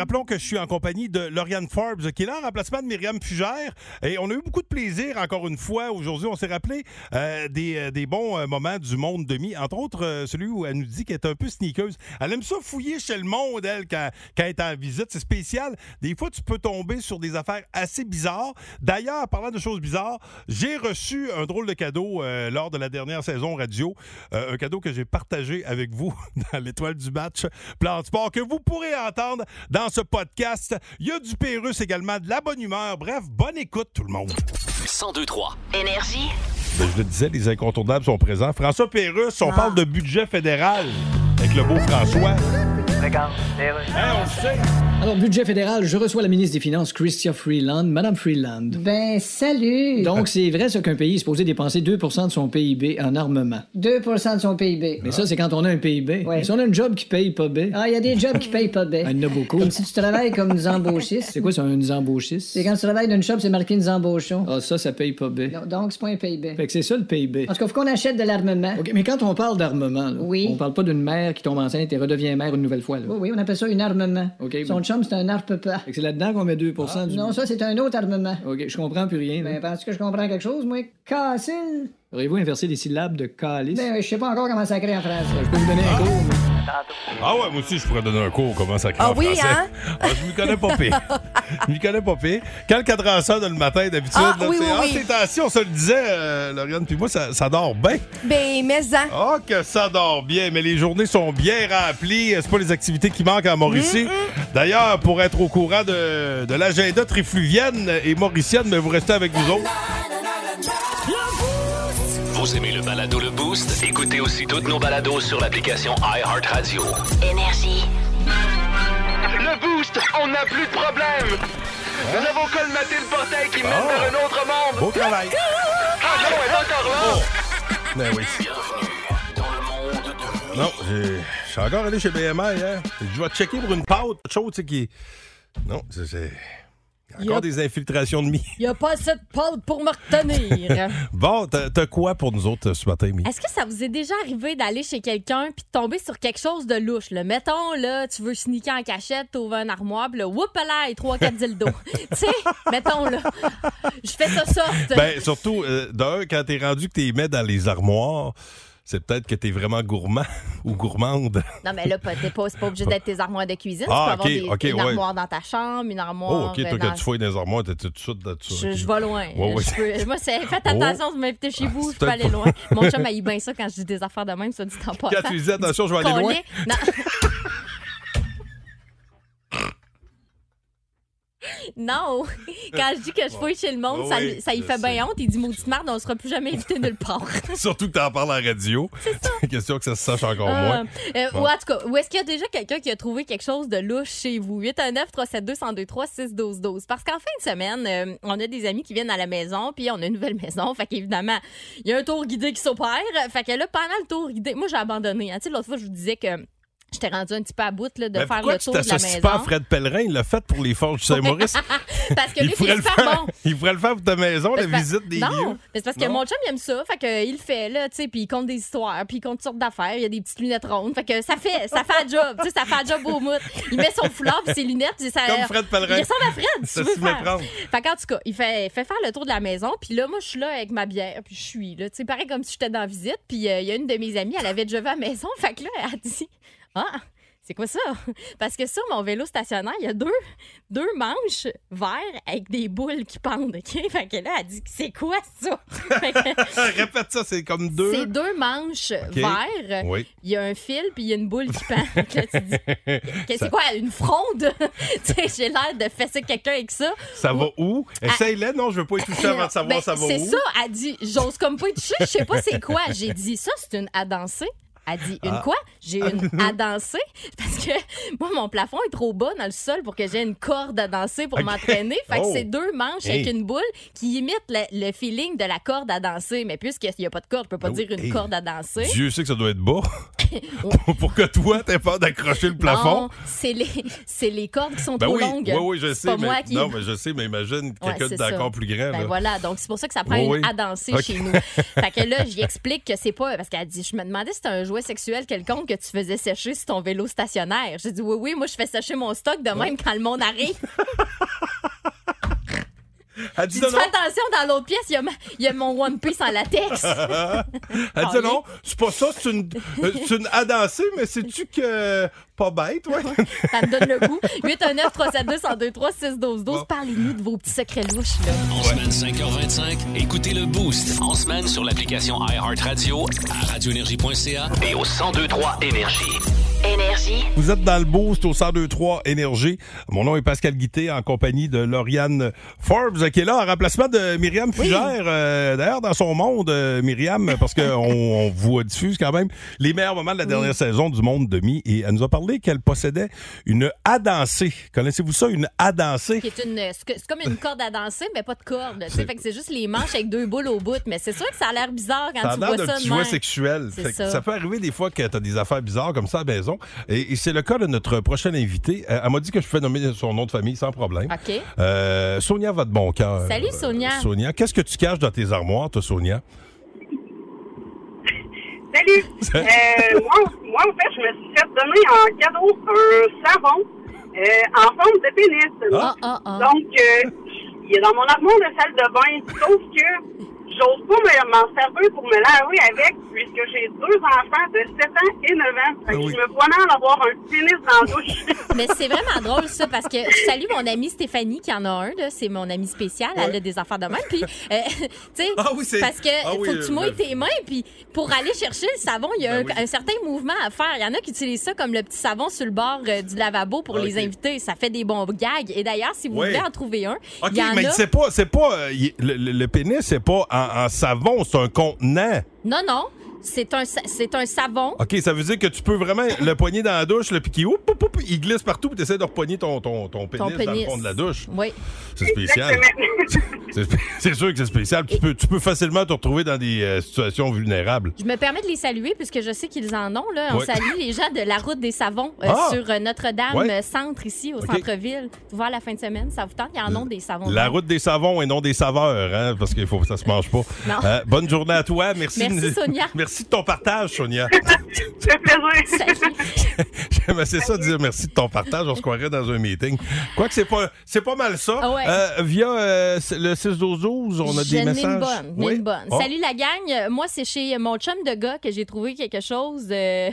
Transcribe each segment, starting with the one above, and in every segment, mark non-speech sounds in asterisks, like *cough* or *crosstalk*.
rappelons que je suis en compagnie de Lauriane Forbes, qui est là en remplacement de Myriam Fugère. Et on a eu beaucoup de plaisir, encore une fois. Aujourd'hui, on s'est rappelé euh, des, euh, des bons euh, moments du monde demi. Entre autres, celui où elle nous dit qu'elle est un peu sneakeuse. Elle aime ça fouiller chez le monde, elle, quand, quand elle est en visite. C'est spécial. Des fois, tu peux tomber sur des affaires assez bizarres. D'ailleurs, parlant de choses bizarres, j'ai reçu un drôle de cadeau lors de la dernière saison radio. Un cadeau que j'ai partagé avec vous *laughs* dans l'étoile du match Plan Sport que vous pourrez entendre dans ce podcast. Il y a du Pérus également, de la bonne humeur. Bref, bonne écoute tout le monde. 1023. Énergie. Ben, je le disais, les incontournables sont présents. François Pérus, on parle de budget fédéral avec le beau François. On le sait. Alors, budget fédéral, je reçois la ministre des Finances, Chrystia Freeland. Madame Freeland. Ben, salut! Donc, c'est vrai, ça, qu'un pays est supposé dépenser 2% de son PIB en armement. 2% de son PIB. Mais ça, c'est quand on a un PIB. Ouais. Mais si on a un job qui paye pas bien, Ah, il y a des jobs qui payent pas bien. *laughs* il y en a beaucoup. Comme si tu travailles comme nous embauchistes. C'est quoi, ça, un embauchiste? C'est quand tu travailles d'une shop, c'est marqué nous embauchons. Ah, ça, ça paye pas bien. Donc, c'est pas un PIB. Fait que c'est ça, le PIB. En tout cas, faut qu'on achète de l'armement. OK, mais quand on parle d'armement, Oui. on parle pas d'une mère qui tombe enceinte et redevient mère une nouvelle fois. Là. Oui, oui, on appelle ça un armement. Son bon. chum, c'est un arpe-pas. C'est là-dedans qu'on met 2 du... Ah, Non, ça, c'est un autre armement. OK, je comprends plus rien. Ben, que je comprends quelque chose, moi? Cassine? Auriez-vous inversé les syllabes de calice? Ben, je sais pas encore comment ça crée en français. Je peux vous donner un cours, mais- Ah ouais, moi aussi, je pourrais donner un cours comment ça crée Ah en oui, français. hein? Ah, je m'y connais pas pire. je m'y connais pas pire. Quand le 4 heures sonne le matin, d'habitude, Ah, là, oui, oui, ah, oui. temps-ci, on se le disait, euh, Lauriane, puis moi, ça, ça dort bien. Ben, mais ça. Ah, que ça dort bien, mais les journées sont bien remplies. C'est pas les activités qui manquent à Mauricie. D'ailleurs, pour être au courant de, de l'agenda trifluvienne et mauricienne, mais vous restez avec nous autres. Vous aimez le balado Le Boost? Écoutez aussi toutes nos balados sur l'application iHeartRadio. Énergie. Le boost, on n'a plus de problème. Nous avons colmaté le portail qui mène vers un autre monde. Beau travail. Ah non, elle est encore là. Ben oui. Non, j'ai- je suis encore allé chez BMI hier. Je vais checker pour une pâte, autre chose, tu sais, qui. Non, c'est. Y a encore des infiltrations de mi. Il n'y a pas assez de pâte pour me retenir. *laughs* Bon, t'as quoi pour nous autres euh, ce matin, Mi? Est-ce que ça vous est déjà arrivé d'aller chez quelqu'un puis de tomber sur quelque chose de louche? Là? Mettons, là, tu veux sneaker en cachette, t'ouvres un armoire, puis là, whoop là, et 3-4 dildos. *laughs* tu sais, mettons, là, je fais ça soft. Ben, surtout, euh, d'un, quand t'es rendu que t'es mets dans les armoires, c'est peut-être que t'es vraiment gourmand *laughs* ou gourmande. Non, mais là, pas- t'es pas, pas obligé d'être tes armoires de cuisine. Ah, tu peux avoir ok, des, ok, une ouais. armoire dans ta chambre, une armoire. Oh, OK, toi, dans- quand tu fouilles dans les armoires, t'es tout de suite là-dessus. Je, vais loin. Ouais, ouais. Je peux- moi, c'est, faites Oh. attention, vous m'invitez chez vous, Ah, je peux aller loin. Mon chum, il bien ça quand je dis des affaires de même, ça dit en passant. Quand tu disais, attention, je vais aller loin. Non. Non, *laughs* quand je dis que je fouille chez le monde, ça, Oui, ça y je fait bien honte. Il dit maudite merde, on sera plus jamais invité nulle part. *laughs* Surtout que t'en parles à la radio. *laughs* C'est question que ça se sache encore moins. Euh, euh, Bon. Ou en tout cas, ou est-ce qu'il y a déjà quelqu'un qui a trouvé quelque chose de louche chez vous? 819 372 1023 6 12 12 Parce qu'en fin de semaine, euh, on a des amis qui viennent à la maison, puis on a une nouvelle maison. Fait qu'évidemment, il y a un tour guidé qui s'opère. Fait que là, pendant le tour guidé, moi, j'ai abandonné. hein. Tu sais, l'autre fois, je vous disais que j'étais rendue un petit peu à bout là, de Mais faire le tu tour de la maison. pas à Fred Pellerin? Il l'a fait pour les Forges du Saint-Maurice. *laughs* Parce que il, lui, pourrait il le est super faire, bon. il pourrait le faire pour ta maison, la C'est parce- visite des non, lieux. mais c'est parce que Non? mon chum, il aime ça. Fait que, il le fait, là, tu sais, puis il compte des histoires, puis il compte toutes sortes d'affaires. Il y a des petites lunettes rondes. Fait que ça fait, ça fait un job, tu sais, ça fait un job au mout. Il met son foulard puis ses lunettes. puis ça, Comme Fred Pellerin. Il ressemble à Fred, si Ça tu veux faire. Fait qu'en tout cas, il fait, fait faire le tour de la maison. Puis là, moi, je suis là avec ma bière, puis je suis là. Tu sais, pareil comme si j'étais dans la visite. Puis euh, il y a une de mes amies, elle avait déjà vu à la maison. *laughs* Fait que là, elle a dit Ah, c'est quoi ça? *laughs* Parce que sur mon vélo stationnaire, il y a deux, deux manches verts avec des boules qui pendent. OK? *laughs* Fait que là, elle dit C'est quoi ça? *laughs* Que Répète ça, c'est comme deux. c'est deux manches verts. Oui. Il y a un fil, puis il y a une boule qui pend. Là, tu dis que C'est quoi? Une fronde? tu sais, j'ai l'air de fesser quelqu'un avec ça. Ça va où? Essaye-le, non, je veux pas y toucher avant de savoir Ben, ça va où. C'est ça, elle dit, j'ose comme pas y toucher, je sais pas c'est quoi. J'ai dit, ça, c'est une à danser. Elle dit Une Ah. quoi? J'ai une *laughs* à danser Parce que moi, mon plafond est trop bas dans le sol pour que j'ai une corde à danser pour m'entraîner. Fait que Oh. c'est deux manches Hey. avec une boule qui imitent le, le feeling de la corde à danser. Mais puisqu'il n'y a pas de corde, je peux pas oui. dire une Hey. corde à danser. Dieu sait que ça doit être bas. *laughs* pour, pour que toi, t'aies peur d'accrocher le plafond. C'est les, c'est les cordes qui sont Ben trop oui, longues. oui, oui, je sais. pas mais, moi qui. Non, mais je sais, mais imagine Ouais, quelqu'un ça. d'encore plus grand. Ben là. voilà, donc c'est pour ça que ça prend Oui, une à danser chez nous. *laughs* fait que là, j'y explique que c'est pas. Parce qu'elle dit Je me demandais si c'était un jouet sexuel quelconque que tu faisais sécher sur ton vélo stationnaire. J'ai dit Oui, oui, moi, je fais sécher mon stock de même quand le monde arrive. *laughs* Elle dit dit non. Fais attention, dans l'autre pièce, il y, a ma- il y a mon One Piece en latex. *laughs* Elle dit non, c'est pas ça, c'est une, euh, c'est une à danser, mais sais-tu que. Pas bête, *laughs* ouais. ça me donne le goût. 819 372 1023 6 12 12 Parlez-nous de vos petits secrets louches, là. En semaine 5h25, écoutez le Boost. En semaine sur l'application iHeartRadio À radioénergie.ca. et au 1023 Énergie. Énergie. Vous êtes dans le boost au 1023 Énergie. Mon nom est Pascal Guité en compagnie de Lauriane Forbes qui est là en remplacement de Myriam Fugère. Euh, D'ailleurs, dans son monde, euh, Myriam, parce qu'on *laughs* on vous diffuse quand même les meilleurs moments de la dernière saison du Monde Demi et elle nous a parlé qu'elle possédait une à danser. Connaissez-vous ça, une à danser? Une, c'est comme une corde à danser, mais pas de corde. c'est juste les manches avec deux boules au bout. Mais c'est sûr que ça a l'air bizarre quand Ça a tu l'air vois d'un ça. petit de même. sexuel. Ça. ça peut arriver des fois que tu as des affaires bizarres comme ça à la maison. Et, et c'est le cas de notre prochaine invitée. Euh, Elle m'a dit que je pouvais nommer son nom de famille sans problème. OK. Euh, Sonia va de bon cœur. Salut, Sonia. Euh, Sonia, qu'est-ce que tu caches dans tes armoires, toi, Sonia? Salut! *laughs* Euh, moi, moi, en fait, je me suis fait donner en cadeau un savon euh, en forme de pénis. Ah, ah, ah. Donc, euh, il est dans mon armoire de salle de bain, sauf que j'ose pas me- m'en servir pour me laver avec, puisque j'ai deux enfants de 7 ans et 9 ans. Fait que oui. je me vois mal avoir un pénis dans la douche. *laughs* *laughs* Mais c'est vraiment drôle, ça, parce que je salue mon amie Stéphanie qui en a un, là. C'est mon amie spéciale. Elle a des affaires de même. Puis, euh, *laughs* tu sais, Ah oui, parce que ah oui, faut que tu mouilles ben- tes mains. Puis, pour aller chercher le savon, il y a Ben un, oui. un certain mouvement à faire. Il y en a qui utilisent ça comme le petit savon sur le bord euh, du lavabo pour Ah, les ok. inviter. Ça fait des bons gags. Et d'ailleurs, si vous Ouais. voulez en trouver un, OK, il y en mais a. c'est pas, c'est pas, euh, y- le, le- le pénis, c'est pas en, en savon, c'est un contenant. Non, non. C'est un, c'est un savon. OK, ça veut dire que tu peux vraiment le poigner dans la douche, le oup, oup, oup, il glisse partout, puis tu essaies de repogner ton, ton, ton pénis, Ton dans le fond de la douche. Oui. C'est spécial. C'est sûr que c'est spécial. Tu peux, tu peux facilement te retrouver dans des euh, situations vulnérables. Je me permets de les saluer puisque je sais qu'ils en ont. Là. On Ouais. salue les gens de la route des savons euh, Ah! sur euh, Notre-Dame Ouais. Centre ici au centre-ville. Voir la fin de semaine, ça vous tente? Il y en ont des savons. La même. route des savons et non des saveurs, hein, parce qu'il faut que ça se mange pas. *laughs* Non. Euh, bonne journée à toi. Merci. Merci, Sonia. *laughs* Merci de ton partage, Sonia. *laughs* Ça fait plaisir. J'aime assez ça dire merci de ton partage. On se croirait dans un meeting. Quoique c'est pas, c'est pas mal ça. Ah ouais. Euh, via euh, le 6-12-12, on a des messages. une bonne, Oui? une bonne. Oh. Salut la gang. Moi, c'est chez mon chum de gars que j'ai trouvé quelque chose euh,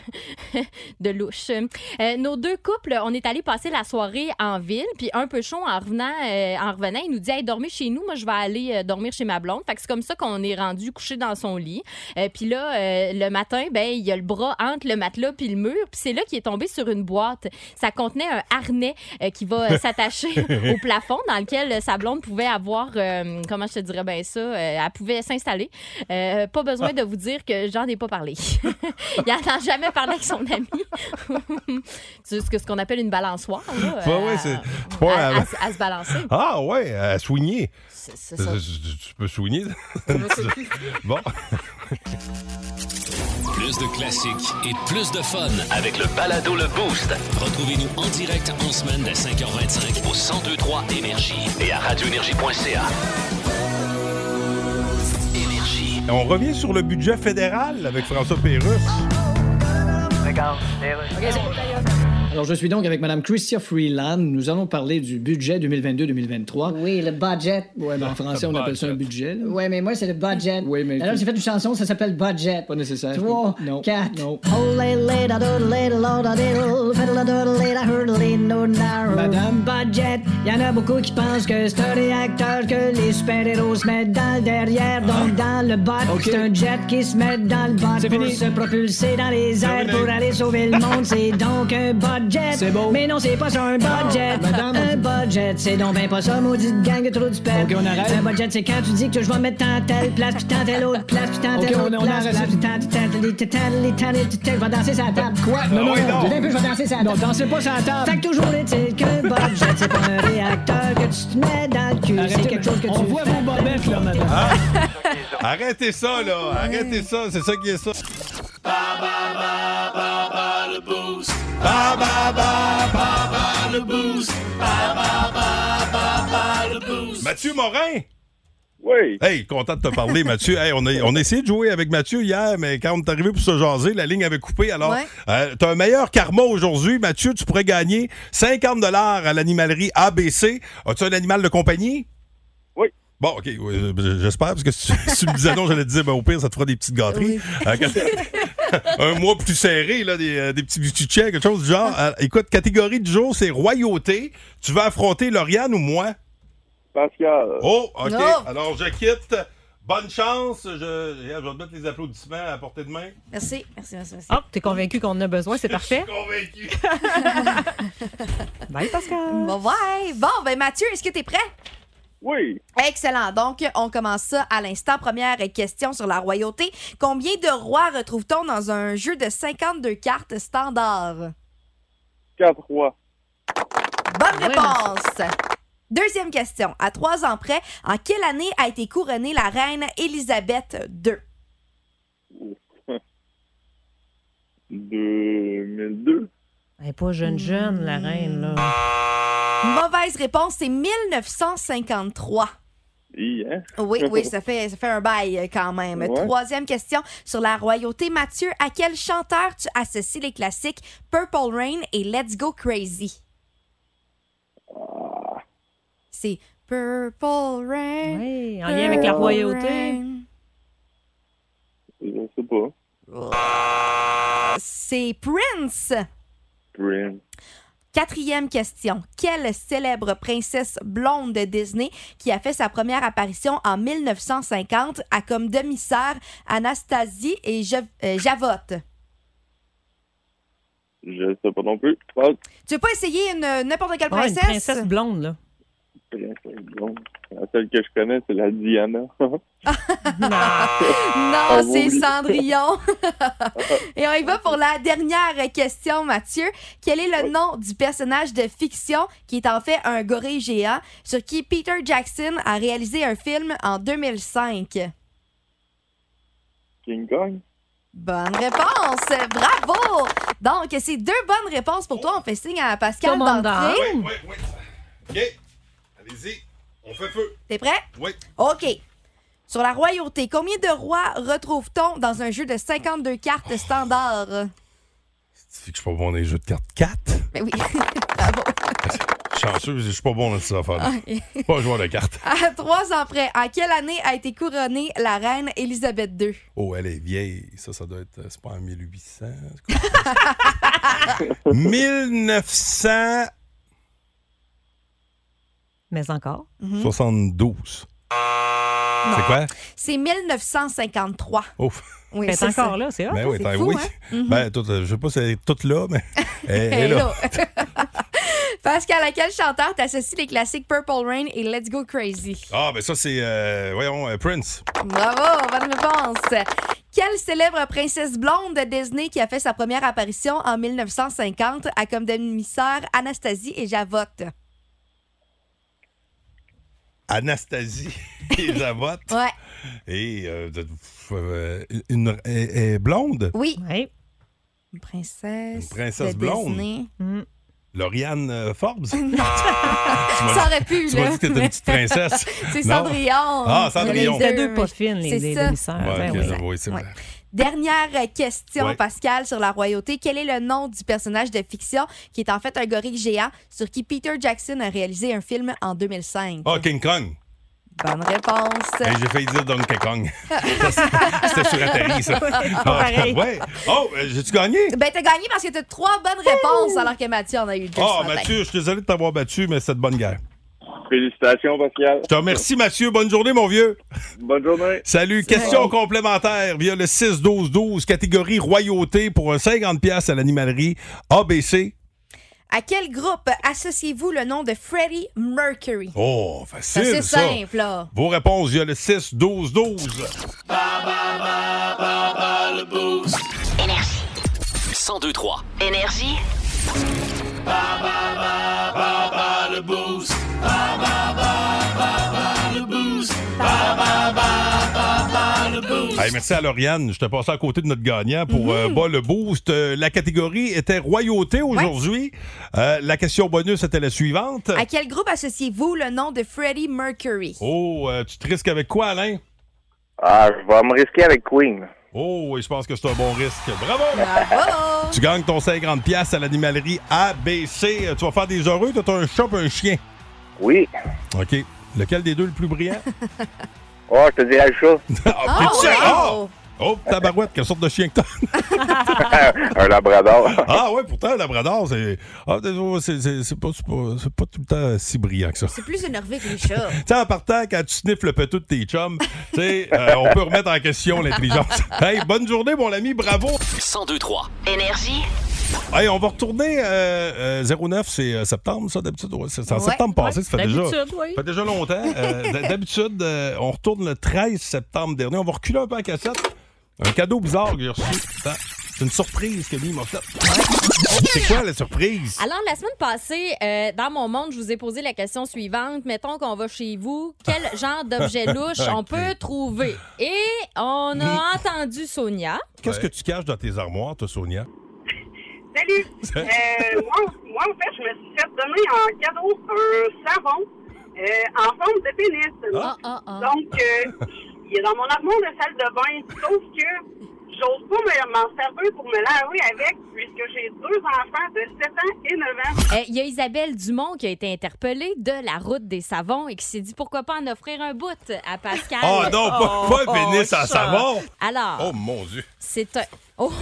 *laughs* de louche. Euh, nos deux couples, on est allés passer la soirée en ville, puis un peu chaud en revenant, euh, en revenant, il nous dit hey, dormez chez nous, moi je vais aller dormir chez ma blonde. Fait que c'est comme ça qu'on est rendu couché dans son lit. Euh, puis là, euh, le matin, ben il y a le bras entre le matelas puis le mur, puis c'est là qu'il est tombé sur une boîte. Ça contenait un harnais euh, qui va euh, s'attacher *laughs* au plafond dans lequel sa blonde pouvait avoir, euh, comment je te dirais bien ça, euh, elle pouvait s'installer. Euh, pas besoin de vous dire que j'en ai pas parlé. *laughs* il en a jamais parlé avec son ami. *laughs* c'est ce que- ce qu'on appelle une balançoire. Là, Ouais, euh, ouais, c'est- à- à, un- à- à se balancer. Ah ouais, à soigner. C'est c'est ça. Tu, tu peux soigner. bon. Plus de classiques et plus de fun. Avec le balado Le Boost Retrouvez-nous en direct en semaine dès 5h25 au 1023 Énergie et à radioénergie.ca. Énergie. On revient sur le budget fédéral avec François Pérusse. Alors, je suis donc avec Mme Christia Freeland. Nous allons parler du budget 2022-2023. Oui, le budget. Ouais, ben, en français, on appelle ça un budget. là. Oui, mais moi, c'est le budget. Oui, mais Alors, j'ai fait une chanson, ça s'appelle Budget. Pas nécessaire. Trois, Non. quatre. Non. Oh. Madame. Budget, y en a beaucoup qui pensent que c'est un réacteur que les super-héros se mettent dans le derrière. Donc, dans le bot, OK. c'est un jet qui se met dans le bot pour fini. se propulser dans les airs pour aller sauver le monde. C'est donc un budget. Budget. C'est beau. Mais non, c'est pas ça un budget. Madame. Un budget, c'est donc ben pas ça, maudite gang de trop du père. Ok, on arrête. Un budget, c'est quand tu dis que je vais mettre tant telle place, puis tant telle autre place, puis tant telle on- autre on place, arrête. place, puis tant tant telle, telle, telle, telle, telle, telle, je vais danser sa table. Quoi? Non, non, oui, non. non. Dis un peu, je vais danser sa Non, table. dansez pas la table. Fait que toujours est-il qu'un budget, c'est pas un réacteur que tu te mets dans le cul. C'est quelque chose que tu On voit vos bobettes, là, madame. Arrêtez ça, là. Arrêtez ça. C'est ça qui est ça. Mathieu Morin? Oui. Hey, content de te parler, Mathieu. Hey, on, a, on a essayé de jouer avec Mathieu hier, mais quand on est arrivé pour se jaser, la ligne avait coupé. Alors, Ouais. euh, t'as un meilleur karma aujourd'hui. Mathieu, tu pourrais gagner 50 à l'animalerie ABC. As-tu un animal de compagnie? Oui. Bon, OK. oui, euh, J'espère, parce que si, tu- si tu me disais non, j'allais te dire, ben, au pire, ça te fera des petites gâteries. Euh, quand- *laughs* *laughs* un mois plus serré, là, des, euh, des petits buttichets, quelque chose du genre. Euh, écoute, catégorie du jour, c'est royauté. Tu vas affronter Lauriane ou moi? Pascal. Oh, OK. Non. Alors, je quitte. Bonne chance. Je, je vais te mettre les applaudissements à portée de main. Merci, merci, merci. merci. Ah, t'es convaincu qu'on en a besoin, c'est parfait. *laughs* Je suis convaincu. *laughs* Bye, Pascal. Bon, ouais. Bon, ben Mathieu, est-ce que t'es prêt? Oui. Excellent. Donc, on commence ça à l'instant. Première question sur la royauté. Combien de rois retrouve-t-on dans un jeu de 52 cartes standard? 4 rois. Bonne réponse. Deuxième question. À trois ans près, en quelle année a été couronnée la reine Élisabeth *laughs* II? 2002. Elle est pas jeune, jeune, la reine, là. Mauvaise réponse, c'est 1953. Oui, hein? Oui, oui, *laughs* ça fait, ça fait un bail euh, quand même. Ouais. Troisième question sur la royauté. Mathieu, à quel chanteur tu associes les classiques Purple Rain et Let's Go Crazy? C'est Purple Rain. Oui, en lien avec la Purple royauté. Rain. Je sais pas. C'est Prince. Prince. Quatrième question. Quelle célèbre princesse blonde de Disney qui a fait sa première apparition en 1950 a comme demi-sœur Anastasie et Ja- euh, Javotte? Je sais pas non plus. Tu veux pas essayer une n'importe quelle Ouais, une princesse? princesse blonde, là. La seule que je connais, c'est la Diana. *laughs* Non, Ah, c'est. Cendrillon. *laughs* Et on y va pour la dernière question, Mathieu. Quel est le nom du personnage de fiction qui est en fait un gorille géant sur qui Peter Jackson a réalisé un film en 2005? King Kong? Bonne réponse! Bravo! Donc, c'est deux bonnes réponses pour toi. On fait signe à Pascal d'entrée. Oui, oui, oui. OK. Allez-y, on fait feu. T'es prêt? Oui. OK. Sur la royauté, combien de rois retrouve-t-on dans un jeu de 52 cartes standard? Tu sais que je suis pas bon dans les jeux de cartes. 4? Mais ben oui. *laughs* Bravo. Chanceux, je suis pas bon dans ces affaires ah, Pas un joueur de cartes. *laughs* À trois ans près, en quelle année a été couronnée la reine Élisabeth II? Oh, elle est vieille. Ça, ça doit être. Euh, c'est pas en 1800. 1900. *laughs* mais encore. Mhm. 72. C'est quoi? C'est 1953. Ouf. C'est encore là, c'est ben oui, fou, oui. Hein? Ben, mhm. euh, je sais pas si elle est toute là, mais *laughs* elle, elle est là. *laughs* Chanteur t'associes les classiques Purple Rain et Let's Go Crazy? Ah, ben ça, c'est, euh, voyons, euh, Prince. Bravo, bonne réponse. Quelle célèbre princesse blonde de Disney qui a fait sa première apparition en 1950 a comme demi-sœur Anastasie et Javotte? Anastasie *laughs* et Javotte. Ouais. Et euh, euh, une, est blonde? Oui. Oui. Une princesse. Une princesse de blonde. Disney. Mm. Lauriane euh, Forbes? *laughs* Ça aurait pu, Tu là. m'as dit que t'étais une petite princesse. *laughs* C'est Non? Cendrillon. Ah, Cendrillon. C'était deux pas fines, les, C'est les ça. demi-sœurs. Ouais, Ben oui. c'est Ouais. vrai. Dernière question, Ouais. Pascal, sur la royauté. Quel est le nom du personnage de fiction qui est en fait un gorille géant sur qui Peter Jackson a réalisé un film en 2005? Ah, King Kong. Bonne réponse. Hey, J'ai failli dire Donkey Kong. *laughs* C'était sur Atari, ça. pas Ah, pareil. ouais. Oh, euh, j'ai-tu gagné? Ben, t'as gagné parce que t'as trois bonnes réponses alors que Mathieu en a eu deux. Ah, ce matin. Mathieu, je suis désolé de t'avoir battu, mais c'est de bonne guerre. Félicitations, Pascal. Je te remercie, Mathieu. Bonne journée, mon vieux. Bonne journée. Salut. Question complémentaire via le 6-12-12, catégorie royauté pour un 50$ à l'animalerie ABC. À quel groupe associez-vous le nom de Freddie Mercury? Oh, facile, C'est ça. simple, là. Vos réponses, il y a le 6-12-12. le boost. Énergie. 1023. Énergie. le boost. Hey, merci à Lauriane. Je te passé à côté de notre gagnant pour euh, bas le boost. Euh, la catégorie était royauté aujourd'hui. Euh, la question bonus était la suivante. À quel groupe associez-vous le nom de Freddie Mercury? Oh, euh, tu te risques avec quoi, Alain? Ah, je vais me risquer avec Queen. Oh, oui, je pense que c'est un bon risque. Bravo! Bravo! Tu gagnes ton 50$ piastres à l'animalerie ABC. Tu vas faire des heureux. Tu as un chat et un chien. Oui. OK. Lequel des deux le plus brillant? *laughs* Oh, je te dirais le chat. *laughs* Ah, t'es-tu sérieux? Ah! Oh, tabarouette, quelle sorte de chien que t'as? un labrador. *laughs* Ah ouais, pourtant, un labrador, c'est ah, c'est- pas, c'est pas, tout le temps si brillant que ça. C'est plus énervé que les chats. *laughs* Tu sais, en partant, quand tu sniffes le pétou de tes chums, tu sais, euh, on peut remettre en question l'intelligence. Hey, bonne journée, mon ami, bravo! 1023. Énergie. Hey, on va retourner euh, euh, 09, c'est euh, septembre, ça, d'habitude. ouais, c'est en Ouais, septembre passé, ouais, ça fait déjà, d'habitude, oui. ça fait déjà longtemps. Euh, d'habitude, euh, on retourne le 13 septembre dernier. On va reculer un peu en cassette. Un cadeau bizarre que j'ai reçu. Attends, C'est une surprise que lui m'a faite. C'est quoi la surprise? Alors, la semaine passée, euh, dans mon monde, je vous ai posé la question suivante. Mettons qu'on va chez vous, quel genre d'objet *laughs* louche on peut trouver? Et on a entendu Sonia. Qu'est-ce que tu caches dans tes armoires, toi, Sonia? *laughs* Salut! Euh, moi, moi, en fait, je me suis fait donner en cadeau un savon euh, en forme de pénis. Ah, ah, ah. Donc, euh, il est dans mon armoire de salle de bain. Sauf que j'ose pas me- m'en servir pour me laver avec, puisque j'ai deux enfants de 7 ans et 9 ans. Euh, Il y a Isabelle Dumont qui a été interpellée de la route des savons et qui s'est dit pourquoi pas en offrir un bout à Pascal? Oh non, pas, Oh, pas un pénis oh, en ça. savon! Alors, Oh mon Dieu! c'est un. Oh! *laughs*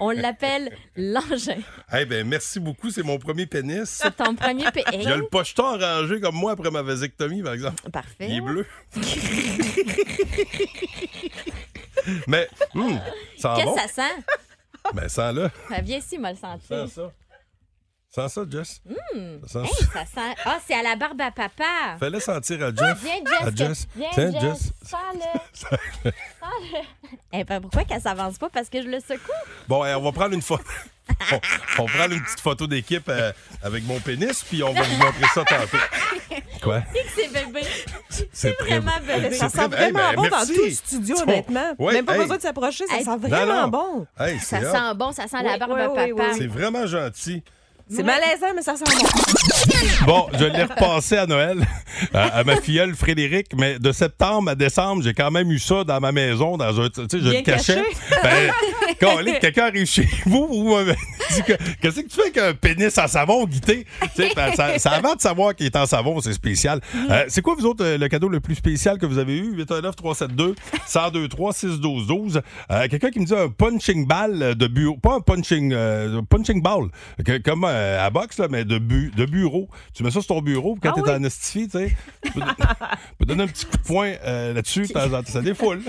On l'appelle l'engin. Eh ben merci beaucoup, c'est mon premier pénis. C'est ton premier P. Il y a le pocheton rangé comme moi après ma vasectomie, par exemple. Parfait. Il est bleu. *laughs* Mais, hum, ça sent Qu'est-ce bon. que ça sent? Ben, sens-le. Ben, viens ici, moi le sentir. Sens ça. Sens ça, Jess? Hum. Ça sent Hey, ça? sent. Ah, c'est à la barbe à papa. Fais-le sentir à Jeff. Viens, Jess. À que- Jess. Viens, Tiens, Jess. Jess. Sens-le. *laughs* Sens-le. Eh ben, pourquoi qu'elle s'avance pas? Parce que je le secoue. Bon, hey, on va prendre une photo. *laughs* on, prendre une petite photo d'équipe euh, avec mon pénis, puis on va vous montrer ça tantôt. *laughs* Quoi? C'est bébé? C'est vraiment bébé? Ça C'est sent très- vraiment Hey, ben, bon merci. dans tout le studio, Son- honnêtement. Ouais, Même pas hey. besoin de s'approcher, ça Hey. sent vraiment non. bon. Hey, Ça sent bon, ça sent Oui, la barbe oui, à oui, papa. oui. C'est vraiment gentil. C'est malaisant, mais ça sent bon. Bon, je l'ai repassé à Noël *laughs* à, à ma filleule Frédéric, mais de septembre à décembre, j'ai quand même eu ça dans ma maison, dans un. Tu sais, je Bien le cachais. Ben, *laughs* quand quelqu'un arrive chez vous, vous m'avez dit que- Qu'est-ce que tu fais avec un pénis en savon, Guité? Tu sais, ben, ça, ça avant de savoir qu'il est en savon, c'est spécial. Euh, c'est quoi, vous autres, euh, le cadeau le plus spécial que vous avez eu? 819-372, 1023 612 12 Euh, quelqu'un qui me dit un punching ball de bureau. Pas un punching, euh, punching ball, que- comme euh, à boxe, là, mais de, bu- de bureau. Tu mets ça sur ton bureau, quand Ah t'es oui? en estifie, tu sais, tu *laughs* peux, donner un petit coup de poing euh, là-dessus, ça défoule.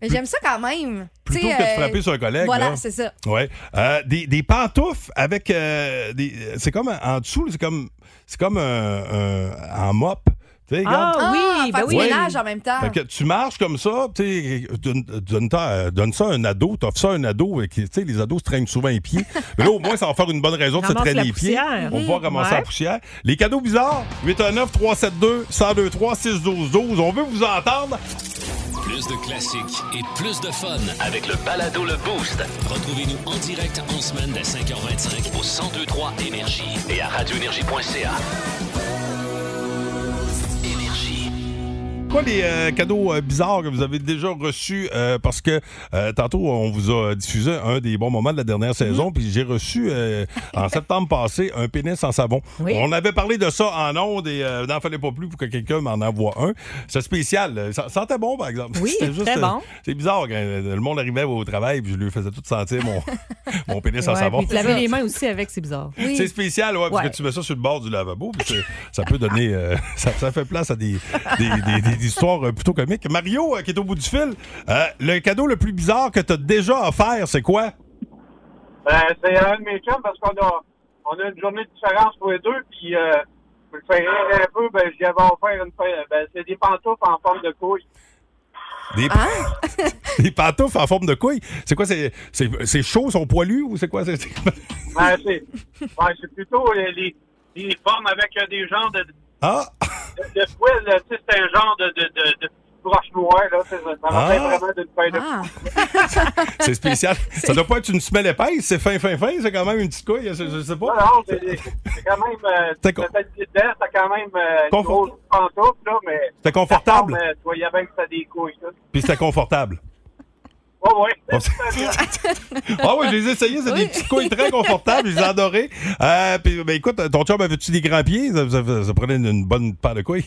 Mais j'aime ça quand même. Plutôt Tu sais, que de euh, frapper sur un collègue. Voilà, là. c'est ça. Ouais. Euh, des, des pantoufles avec des. C'est comme en dessous, c'est comme c'est comme un, mop. Ah oui, faire ben oui. ménage en même temps. Fait que tu marches comme ça, tu donne, donne, ta- donne ça à un ado, t'offres ça à un ado, tu sais, les ados se traînent souvent les pieds. Mais là, au moins, ça va faire une bonne raison de se traîner les pieds. On va ramasser Ouais. la poussière. Les cadeaux bizarres, 819-372, 1023 612 12 On veut vous entendre. Plus de classiques et plus de fun. Avec le balado Le Boost Retrouvez-nous en direct en semaine dès 5h25 au 1023 Énergie et à radioénergie.ca. Quoi les euh, cadeaux euh, bizarres que vous avez déjà reçus? euh, parce que euh, tantôt, on vous a diffusé un des bons moments de la dernière saison, puis j'ai reçu euh, en septembre passé un pénis en savon. Oui. On avait parlé de ça en ondes et euh, n'en fallait pas plus pour que quelqu'un m'en envoie un. C'est spécial. Ça sentait bon, par exemple. Oui, *laughs* C'était très bon. C'est bizarre quand euh, le monde arrivait au travail puis je lui faisais tout sentir mon, *laughs* mon pénis en savon. puis te laver les mains aussi avec, c'est bizarre. C'est spécial, ouais, parce Ouais. que tu mets ça sur le bord du lavabo, puis ça peut donner. euh, *laughs* ça, ça fait place à des, des, des- des histoires euh, plutôt comiques. Mario, euh, qui est au bout du fil, euh, le cadeau le plus bizarre que tu as déjà offert, c'est quoi? Ben, c'est un de mes chums parce qu'on a, on a une journée de différence pour les deux, puis euh, pour le faire rire un peu, ben, j'y avais offert une ben, c'est des pantoufles en forme de couille. Des, *laughs* des pantoufles en forme de couille? C'est quoi? C'est, c'est, c'est chaud, sont poilus ou c'est quoi? C'est, c'est- Ben, c'est, ouais, c'est plutôt les, les, les formes avec euh, des genres de, Ah! Là, tu sais, c'est un genre de, de, de, de broche noire, là, c'est- ça Ah. de C'est spécial. *laughs* Ça doit pas être une semelle épaisse, c'est fin, fin, fin, c'est quand même une petite couille, je, je sais pas. Non, non, c'est c'est quand même. Euh, con- quand même euh, une Confort- grosse pantoufle, là, mais. C'était confortable. euh, tu voyais bien que c'était des couilles, ça. Puis c'était confortable. Ouais, ouais. Ah oui, je les ai essayés, c'est des petites couilles très confortables, je les ai adorées. Euh, puis, ben écoute, ton chum avait-tu des grands pieds? Ça, ça- ça prenait une, une bonne paire de couilles.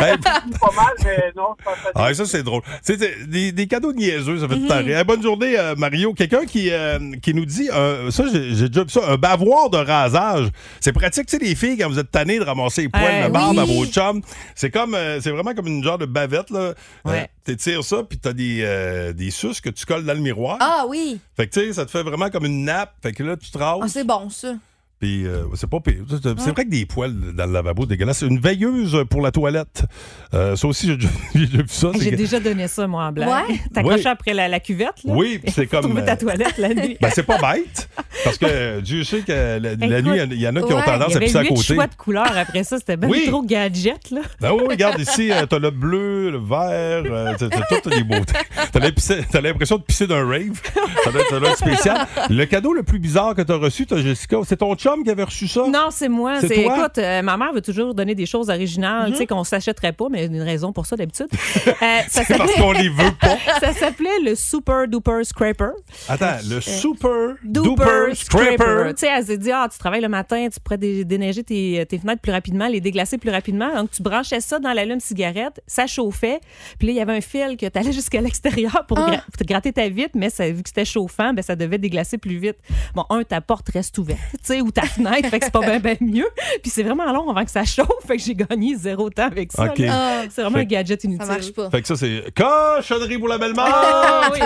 Hey, *laughs* pas mal, mais non. Ah, ça, c'est drôle. C'est des, des cadeaux niaiseux, ça fait rire. Hey, bonne journée, euh, Mario. Quelqu'un qui, euh, qui nous dit, euh, ça, j'ai déjà vu ça, un bavoir de rasage. C'est pratique, tu sais, les filles, quand vous êtes tannées de ramasser les poils de barbe oui. à vos chums. C'est comme, euh, c'est vraiment comme une genre de bavette, là. Ouais. tu tires ça, puis t'as des, des suces que tu colles dans le miroir. Ah oui. Fait que, tu sais, ça te fait vraiment comme une nappe. Fait que là, tu te rases. Ah, c'est bon, ça. Puis euh, c'est pas pire. C'est vrai que des poils dans le lavabo, dégueulasse. Une veilleuse pour la toilette. Euh, ça aussi, j'ai déjà, *laughs* vu ça. J'ai déjà donné ça, moi, en blague. Ouais. T'accroches Ouais. après la, la cuvette, là? Oui, puis c'est comme. trouver ta euh, toilette la nuit. Ben, c'est pas *laughs* bête. Parce que Dieu sait que la, nuit, il y en a qui ont tendance à pisser à côté. choix de couleurs après ça. C'était bien Oui. trop gadget, là. Ben oui, regarde ici, t'as le bleu, le vert, t'as t'as toutes les beautés. T'as l'impression- T'as l'impression de pisser d'un rave. Ça doit, être- ça doit être spécial. Le cadeau le plus bizarre que t'as reçu, toi, Jessica, c'est ton chum qui avait reçu ça? Non, c'est moi. C'est C'est, toi? écoute, euh, ma mère veut toujours donner des choses originales, tu sais, qu'on s'achèterait pas, mais il y a une raison pour ça d'habitude. *laughs* Euh, ça C'est parce s'appelait- qu'on les veut pas. *laughs* ça s'appelait le Super Duper Scraper. Attends, le super Duper duper Scraper. scraper. Tu sais, elle s'est dit, ah, tu travailles le matin, tu pourrais dé- déneiger tes, tes fenêtres plus rapidement, les déglacer plus rapidement. Donc, tu branchais ça dans l'allume-cigarette, ça chauffait. Puis là, il y avait un fil que tu allais *laughs* jusqu'à l'extérieur pour, Ah. gra- pour te gratter ta vitre, mais ça, vu que c'était chauffant, ben, ça devait déglacer plus vite. Bon, un, ta porte reste ouverte, tu sais, ou ta fenêtre, fait que c'est pas bien ben mieux. Puis c'est vraiment long avant que ça chauffe, fait que j'ai gagné zéro temps avec ça. Ah, C'est vraiment Fait- un gadget ça inutile. marche pas. Fait que ça, c'est cochonnerie pour la belle-mère. Ah, *laughs* oui.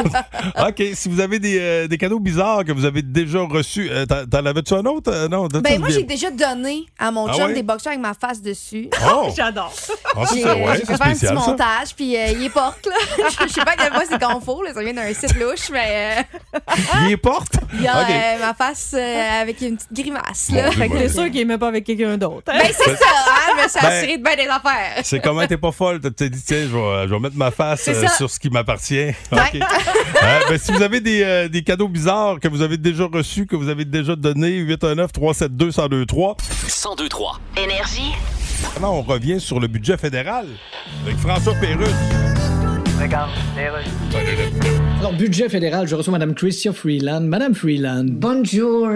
OK, si vous avez des, euh, des cadeaux bizarres que vous avez déjà reçus, euh, t'en avais-tu un autre? Euh, non, Ben, moi, j'ai déjà donné à mon Ah chum ouais? des boxers avec ma face dessus. Oh! *laughs* J'adore. Ça, J'ai ouais, fait faire un petit ça. montage, puis euh, il est porte, là. *laughs* Je sais pas à quel point c'est confort, là. Ça vient d'un site louche, mais euh, Il est porte? il y a OK. euh, ma face euh, avec une petite grimace, là. Fait que ben, t'es sûr qu'il aimait pas avec quelqu'un d'autre. hein? Ben, c'est ça, hein. Je me suis Ben, assurée de bien des affaires. C'est comment t'es pas folle? Tu t'es dit, tiens, je vais, je vais mettre ma face euh, sur ce qui m'appartient. OK. Euh, ben, si vous avez des, euh, des cadeaux bizarres que vous avez déjà reçus, que vous avez déjà donnés, 819-372-1023. 1023. Énergie. Maintenant, on revient sur le budget fédéral avec François Pérusse. Alors, budget fédéral, je reçois Mme Christia Freeland. Madame Freeland. Bonjour.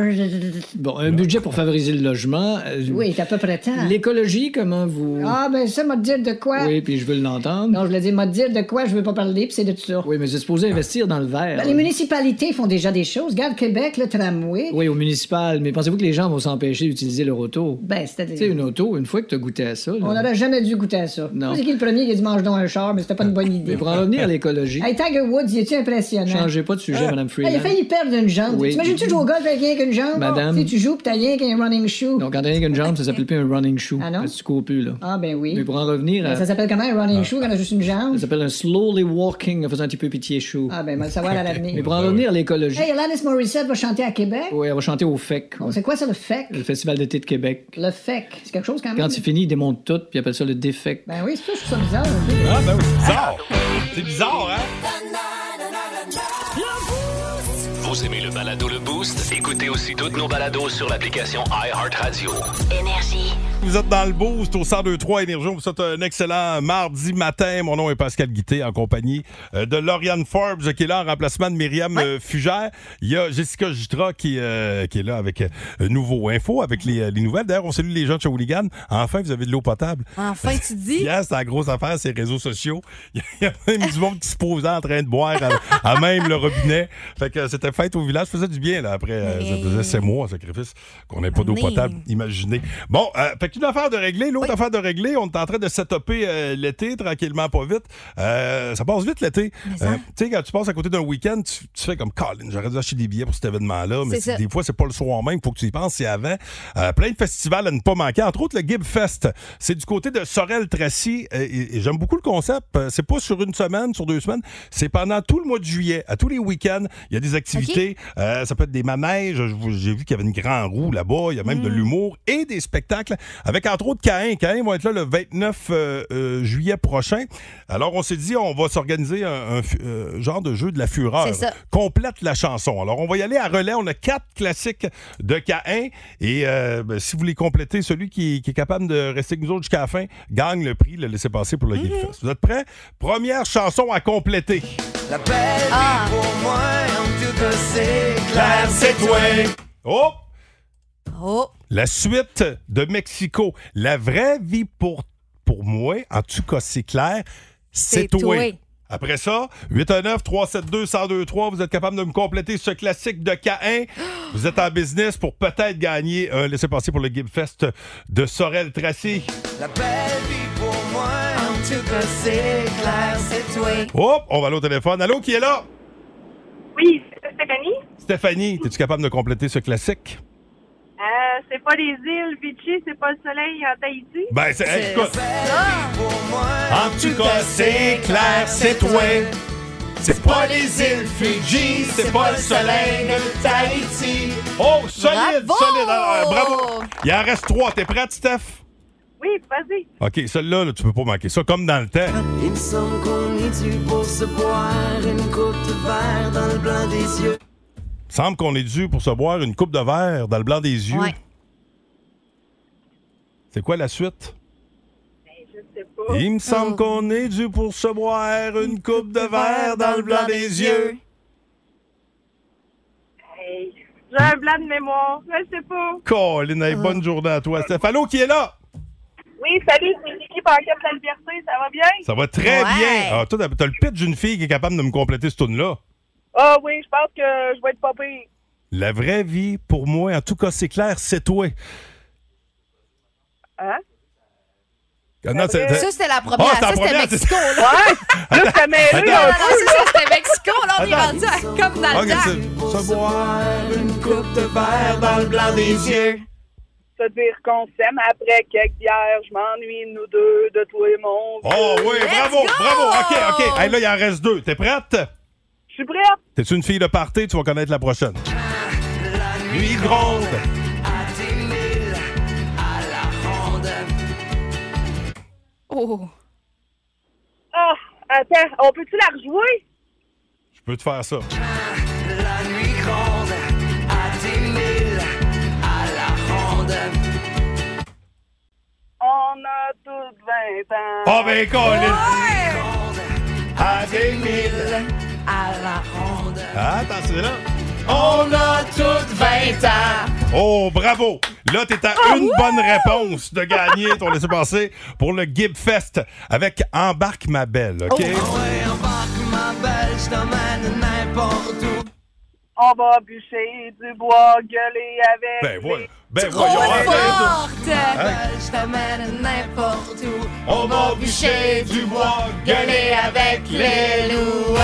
Bon, un budget pour favoriser le logement. euh, Oui, c'est à peu près temps. L'écologie, comment vous. Ah, ben ça, m'a dire de quoi? Oui, puis je veux l'entendre. Non, je voulais dire, m'a dire de quoi? Je veux pas parler, puis c'est de tout ça. Oui, mais c'est supposé investir dans le vert. Ben, les municipalités font déjà des choses. Regarde Québec, le tramway. Oui, au municipal, mais pensez-vous que les gens vont s'empêcher d'utiliser leur auto? Ben, Tu sais, c'est-à-dire. une auto, une fois que tu as goûté à ça. là- On n'aurait jamais dû goûter à ça. Non. C'est qui le premier qui a dit mange donc un char, mais c'était pas une bonne *laughs* idée. En revenir à l'écologie, Hey, Tiger Woods, il est-tu impressionnant? changez pas de sujet, Ah. Mme Ah, il a failli perdre une jambe. Oui. T'imagines-tu jouer au golf avec rien qu'une jambe? Madame. Sais, tu joues pis t'as rien qu'un running shoe. Donc, quand t'as rien qu'une jambe, ça s'appelle plus un running shoe. Ah non? Parce que tu cours plus, là. Ah, ben oui. Mais pour en revenir Ben, à. ça s'appelle comment un running shoe quand on a juste une jambe? Ça s'appelle un slowly walking en faisant un petit peu pitié shoe. Ah, ben, on va le savoir à l'avenir. *laughs* Mais pour en revenir à l'écologie. Hey, Alanis Morissette va chanter à Québec? Oui, elle va chanter au FEC. Bon, c'est quoi ça, le FEC? Le Festival d'été de Québec. Le FEC. C'est quelque chose quand même? Quand il finit, il démonte tout, puis il appelle ça le défect. Ben oui, c'est ça, je trouve ça bizarre. Ah, ben oui, c'est bizarre. C'est bizarre, hein? Vous aimez le balado Le Boost? Écoutez aussi toutes nos balados sur l'application iHeartRadio. Énergie. Vous êtes dans le boost au 1023 Énergie. On vous souhaite un excellent mardi matin. Mon nom est Pascal Guité en compagnie euh, de Lauriane Forbes qui est là en remplacement de Myriam euh, Fugère. Il y a Jessica Gitra qui, euh, qui est là avec euh, Nouveau Info, avec les, les nouvelles. D'ailleurs, on salue les gens de Shawinigan. Enfin, vous avez de l'eau potable. Enfin, tu dis? *laughs* Hier, c'était la grosse affaire, ces réseaux sociaux. *laughs* Il y a même du monde qui se posait en train de boire à, à même le robinet. Fait que c'était fête au village. Ça faisait du bien, là, après. euh, ça faisait sept mois, sacrifice, qu'on n'ait pas d'eau Mais- potable. Imaginez. Bon, euh, fait Fait qu'une affaire de régler. L'autre affaire de régler, on est en train de setuper euh, l'été tranquillement, pas vite. Euh, ça passe vite l'été. Euh, tu sais, quand tu passes à côté d'un week-end, tu, tu fais comme Colin, j'aurais dû acheter des billets pour cet événement-là. Mais des fois, c'est pas le soir même. Il faut que tu y penses, c'est avant. Euh, plein de festivals à ne pas manquer. Entre autres, le Gib Fest. C'est du côté de Sorel-Tracy. Et, et j'aime beaucoup le concept. Euh, C'est pas sur une semaine, sur deux semaines. C'est pendant tout le mois de juillet. À tous les week-ends, il y a des activités. Euh, ça peut être des manèges. J'ai vu qu'il y avait une grande roue là-bas. Il y a même de l'humour et des spectacles avec entre autres Caïn. Caïn vont être là le 29 euh, euh, juillet prochain. Alors, on s'est dit, on va s'organiser un, euh, genre de jeu de la fureur. C'est ça. Complète la chanson. Alors, on va y aller à relais. On a quatre classiques de Caïn. Et euh, ben, si vous les complétez, celui qui, qui est capable de rester avec nous autres jusqu'à la fin gagne le prix, le laisser passer pour le Geek Fest. Vous êtes prêts? Première chanson à compléter. La belle Ah. vie pour moi, en tout cas, c'est Claire, c'est toi. Oh! Oh. La suite de Mexico. La vraie vie pour, pour moi, en tout cas, c'est clair, c'est toi. Après ça, 819-372-1023, vous êtes capable de me compléter ce classique de Caïn. *gasps* Vous êtes en business pour peut-être gagner un laissez-passer pour le Gib Fest de Sorel-Tracy. La belle vie pour moi, en tout cas, c'est clair, c'est toi. Oh, on va aller au téléphone. Allô, qui est là? Oui, c'est Stéphanie. Stéphanie, es-tu capable de compléter ce classique? Euh, c'est pas les îles Vichy, c'est pas le soleil en Tahiti. Ben, c'est. hey, écoute. En tout cas, c'est clair, c'est toi. C'est pas les îles Fidji, c'est pas le soleil de Tahiti. Oh, solide, Bravo! solide. Alors, bravo. Il en reste trois. T'es prête, Steph? Oui, vas-y. OK, celle-là, là, tu peux pas manquer ça, comme dans le temps. il me semble qu'on est dû pour se boire une coupe de verre dans le blanc des yeux. Semble qu'on est dû pour se boire une coupe de verre dans le blanc des yeux. Ouais. C'est quoi la suite? Ben, je sais pas. Il me semble qu'on est dû pour se boire une coupe de verre dans le blanc des yeux. Hey, j'ai un blanc de mémoire. Je sais pas. Colin, hey, bonne journée à toi, Steph. Allô, qui est là? Oui, salut, c'est l'équipe en de la liberté. Ça va bien? Ça va très Ouais. bien. Ah, toi, t'as t'as le pitch d'une fille qui est capable de me compléter ce tune-là. Ah oui, je pense que je vais être pas pire. La vraie vie, pour moi, en tout cas, c'est clair, c'est toi. Hein? Ah, non, c'est- Ça, c'est- c'était la Ah, première. c'était la ça, c'était première, Mexico, là. Ouais! Là, mêlé Attends. Non, non, c'est ça, c'était Mexico. Là, on est Attends. rendu à- comme dans Ok, le temps. c'est- se boire une coupe de verre dans le blanc des yeux. Se dire qu'on s'aime après quelques bières. Je m'ennuie, nous deux, de toi et mon Oh oui, Let's bravo, go! bravo. OK, OK. Hey, là, il en reste deux. T'es prête? Je suis prête. T'es-tu une fille de party? Tu vas connaître la prochaine. Nuit gronde. À des milles, à la ronde. Oh. Ah, attends, on peut-tu la rejouer? Je peux te faire ça. La nuit gronde, à des milles, à la ronde. On a tous 20 ans. Oh, ben, Colin. Ronde, À des mille. À la ronde. Ah, c'est là. On a toutes 20 ans. Oh, bravo. Là, t'es à une bonne réponse de gagner ton laissez passer pour le Gib Fest avec Embarque ma belle, OK? ouais, embarque ma belle, je t'emmène n'importe où. On va bûcher du bois, gueuler avec. Ben, voilà. Ben, voyons. forte. Hein? Je t'amène n'importe où. On va bûcher du bois, gueuler avec les loups.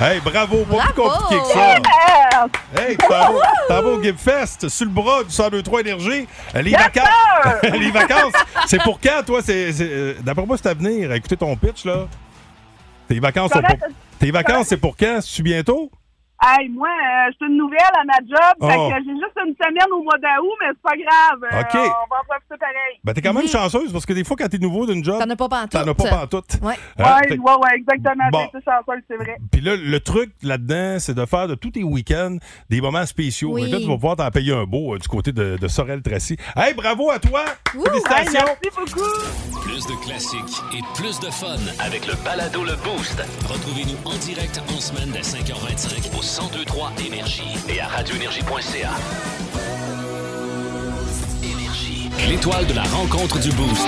Hey, bravo, pas plus Bravo. compliqué que ça. Hey, t'en vas- t'en vas au Gib Fest, sur le bras du 1023 Énergie. Les Yes, vacances. *laughs* les vacances, c'est pour quand, toi? Euh, d'après moi, c'est à venir. Écoutez ton pitch, là. Tes vacances, sont pour... Tes vacances, c'est pour quand? C'est-tu bientôt? Hey, moi, euh, je suis une nouvelle à ma job. Fait Oh. que j'ai juste une semaine au mois d'août, mais c'est pas grave. Euh, on va en profiter pareil. Ben, t'es quand même chanceuse parce que des fois, quand t'es nouveau d'une job, T'en as pas pantoute. t'en as pas pantoute. Ouais. Hein? ouais, ouais, ouais, exactement. Bon. Été chanceuse, c'est vrai. Puis là, le truc là-dedans, c'est de faire de tous tes week-ends des moments spéciaux. Oui. Là, tu vas pouvoir t'en payer un beau euh, du côté de, de Sorel-Tracy. Hey, bravo à toi! Ouh, Hey, Félicitations! merci beaucoup. Plus de classiques et plus de fun. Avec le balado Le Boost Retrouvez-nous en direct en semaine dès 5h25 au 1023 Énergie et à radioénergie.ca. Énergie. l'étoile de la rencontre du Boost.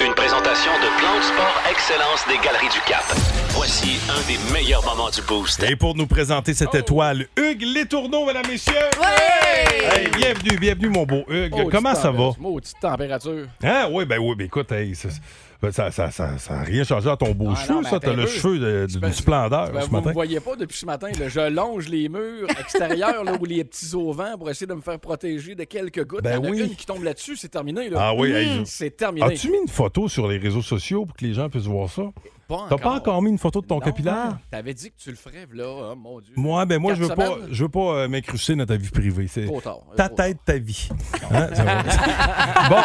Une présentation de Plan de Sport Excellence des Galeries du Cap. Voici un des meilleurs moments du Boost. Et pour nous présenter Oh. cette étoile, Hugues Létourneau, mesdames, messieurs. Hey, bienvenue, bienvenue, mon beau Hugues. Comment ça va? température, Maudite température. Hein? Oui, ben oui, ben écoute, hey, ça, ben, ça, ça, ça, ça a rien changé à ton beau Ah, cheveu, non, ça. T'as le peu. cheveu d'une Ben, splendeur ben, ce vous matin. ne voyez pas depuis ce matin. là, je longe les murs extérieurs là, où les petits auvents pour essayer de me faire protéger de quelques gouttes. Ben Il y en a oui. une qui tombe là-dessus, c'est terminé. Là. Ah oui, je- c'est terminé. As-tu mis une photo sur les réseaux sociaux pour que les gens puissent voir ça? Pas T'as pas encore mis une photo de ton capillaire? T'avais dit que tu le ferais, là, oh, mon Dieu. Moi, ben moi, je veux pas, je veux pas euh, m'incruster dans ta vie privée. C'est Trop tard. ta tête, ta vie. Hein, *laughs* bon.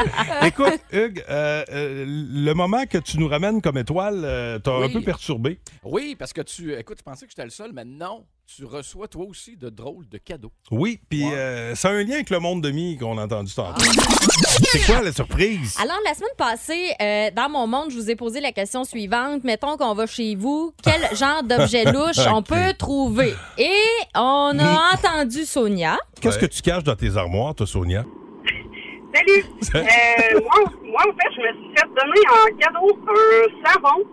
*laughs* Écoute, Hugues, euh, euh, le moment que tu nous ramènes comme étoile, euh, t'as un peu perturbé. Oui, parce que tu. Écoute, tu pensais que j'étais le seul, mais non. Tu reçois toi aussi de drôles de cadeaux. Oui, puis euh, c'est un lien avec le monde de mi qu'on a entendu tantôt. Ah. C'est quoi la surprise? Alors, la semaine passée, euh, dans mon monde, je vous ai posé la question suivante. Mettons qu'on va chez vous, quel *laughs* genre d'objet louche on peut trouver? Et on a *laughs* entendu Sonia. Qu'est-ce que tu caches dans tes armoires, toi, Sonia? *laughs* Salut! Euh, moi, moi, en fait, je me suis fait donner en cadeau un savon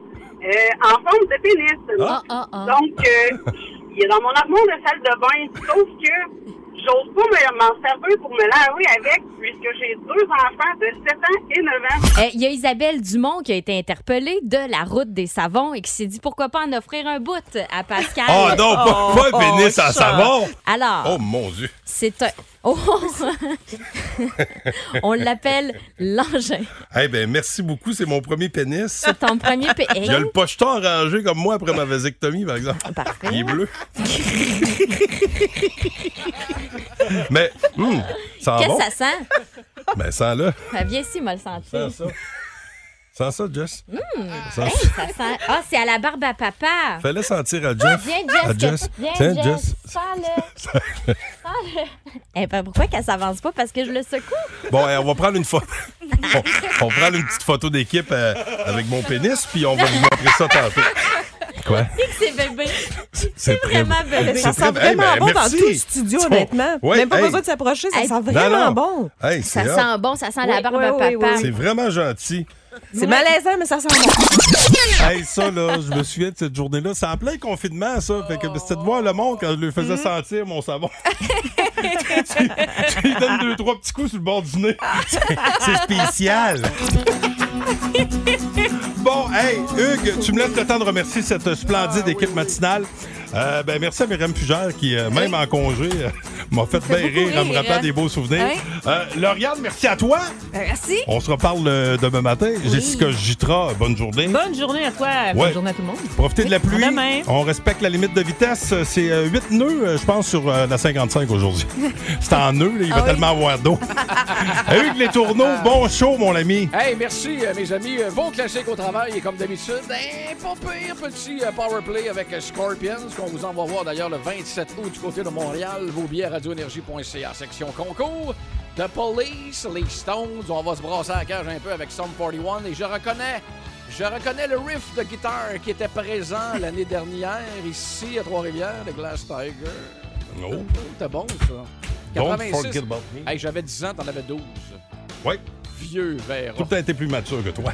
euh, en forme de pénis. Ah, ah, ah. Donc, euh, il est dans mon armoire de salle de bain, sauf que j'ose pas me- m'en servir pour me laver avec, puisque j'ai deux enfants de 7 ans et 9 ans. Euh, Il y a Isabelle Dumont qui a été interpellée de la route des savons et qui s'est dit pourquoi pas en offrir un bout à Pascal. Oh non, pas, pas un pénis en savon! Alors, Oh mon Dieu! c'est un. Oh! *laughs* On l'appelle l'engin. Eh ben merci beaucoup, c'est mon premier pénis. C'est ton premier P. Il y a le pocheton rangé comme moi après ma vasectomie, par exemple. Il est bleu. Mais, hum, ça sent Qu'est-ce bon. que ça sent? Ben, sens-le. Ah, viens ici, moi le sentir. Sens ça. Sens ça, Jess? Hum, hey, ça. ça sent. Ah, c'est à la barbe à papa. Fais-le sentir à Jeff. Viens, à Jess. Jess. Viens, Tiens, Jess. Jess. *laughs* *laughs* Eh ben, pourquoi qu'elle s'avance pas? Parce que je le secoue. Bon, eh, on va prendre une photo. *laughs* on, prendre une petite photo d'équipe euh, avec mon pénis, puis on va vous montrer ça tantôt. Quoi? C'est bébé. C'est vraiment bon. bébé. Ça sent vraiment Hey, ben, bon dans tout le studio, Bon. honnêtement. Ouais, Même pas hey. besoin de s'approcher, ça Hey. sent vraiment non. bon. Hey, Ça sent bon, ça sent la barbe oui, à oui, papa. oui. C'est vraiment gentil. C'est malaisant, mais ça sent bon. Hey, ça, là, je me souviens de cette journée-là. C'est en plein confinement, ça. Fait que c'était de voir le monde quand je lui faisais sentir mon savon. *laughs* tu, tu lui donnes deux, trois petits coups sur le bord du nez. C'est- *laughs* C'est spécial. Bon, hey, Hugues, tu me laisses le temps de remercier cette splendide équipe matinale. Euh, ben, merci à Myriam Fugère qui, euh, même en congé, euh, m'a fait bien rire en me rappelant hein? des beaux souvenirs. Euh, Lauriane, merci à toi. Ben, merci. On se reparle euh, demain matin. Jessica Gitra, bonne journée. Bonne journée à toi. Ouais. Bonne journée à tout le monde. Profitez de la pluie. À demain. On respecte la limite de vitesse. C'est 8 nœuds, euh, je pense, sur euh, la 55 aujourd'hui. *laughs* C'est en nœuds, là, il va Ah oui. tellement avoir d'eau. *laughs* Hugues Les Tourneaux, bon show, mon ami. Hey, merci, euh, mes amis. Vos classiques au travail, et comme d'habitude, un pas pire petit euh, power play avec euh, Scorpions, qu'on vous envoie voir d'ailleurs le 27 août du côté de Montréal. Vos billets radioénergie.ca, section concours. The Police, les Stones, on va se brasser à la cage un peu avec Sum 41. Et je reconnais, je reconnais le riff de guitare qui était présent *laughs* l'année dernière ici à Trois-Rivières, de Glass Tiger. Oh. C'était bon, ça. Don't 86. forget about me. Hey, j'avais 10 ans, t'en avais 12. Oui. Vieux verre. Tout le temps été plus mature que toi.